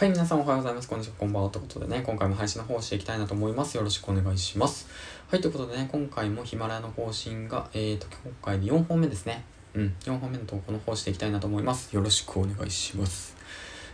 はい、皆さんおはようございます。こんにちは、こんばんは。ということでね、今回も配信の方をしていきたいなと思います。よろしくお願いします。はい、ということでね、今回もヒマラヤの方針が、えーと、今回で4本目ですね。うん、4本目の投稿の方をしていきたいなと思います。よろしくお願いします。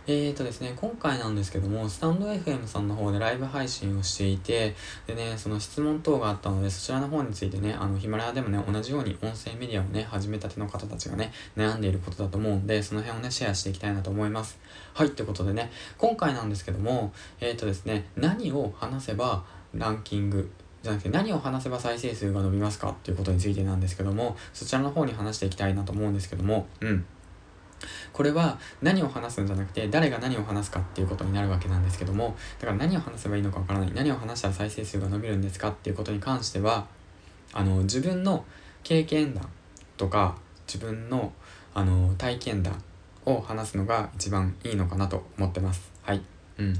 えーとですね、今回なんですけども、スタンド FM さんの方でライブ配信をしていて、でね、その質問等があったので、そちらの方についてね、あの、ヒマラヤでもね、同じように音声メディアをね、始めたての方たちがね、悩んでいることだと思うんで、その辺をね、シェアしていきたいなと思います。はい、ということでね、今回なんですけども、えーとですね、何を話せばランキング、じゃなくて何を話せば再生数が伸びますかっていうことについてなんですけども、そちらの方に話していきたいなと思うんですけども、うん。これは何を話すんじゃなくて誰が何を話すかっていうことになるわけなんですけどもだから何を話せばいいのかわからない。何を話したら再生数が伸びるんですかっていうことに関してはあの自分の経験談とか自分のあの体験談を話すのが一番いいのかなと思ってます。はい。うん。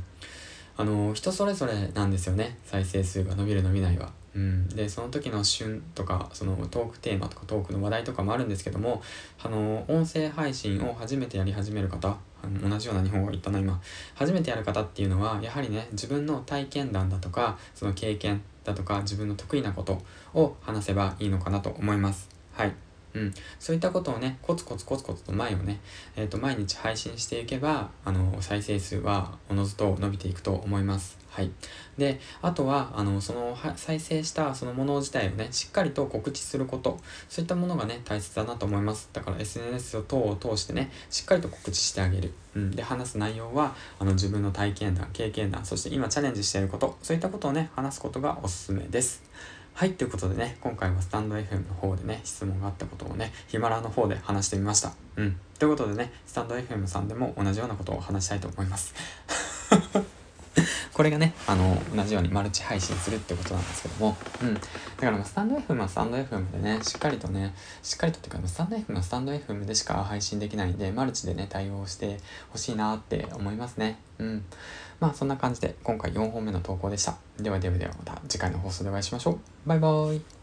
あの人それぞれなんですよね。再生数が伸びる伸びないは。うん、でその時の旬とかそのトークテーマとかトークの話題とかもあるんですけどもあの音声配信を初めてやり始める方あの同じような日本語言ったな今。初めてやる方っていうのはやはりね自分の体験談だとかその経験だとか自分の得意なことを話せばいいのかなと思います。はい。うん、そういったことをねコツコツコツコツと前をね、えー、と毎日配信していけばあの再生数はおのずと伸びていくと思いますはい。で、あとは、あの、その、再生したそのもの自体をね、しっかりと告知すること、そういったものがね、大切だなと思います。だから SNS を等を通してね、しっかりと告知してあげる。うん。で、話す内容は、あの、自分の体験談、経験談、そして今チャレンジしていること、そういったことをね、話すことがおすすめです。はい、ということでね、今回はスタンド FM の方でね、質問があったことをね、ヒマラの方で話してみました。うん。ということでね、スタンド FM さんでも同じようなことを話したいと思います。これがね、あの、同じようにマルチ配信するってことなんですけども、うん。だからスタンド FM はスタンド FM でね、しっかりとね、しっかりとっていうか、スタンド FM はスタンド FM でしか配信できないんで、マルチでね、対応してほしいなって思いますね。うん。まあ、そんな感じで、今回4本目の投稿でした。ではではではまた次回の放送でお会いしましょう。バイバーイ。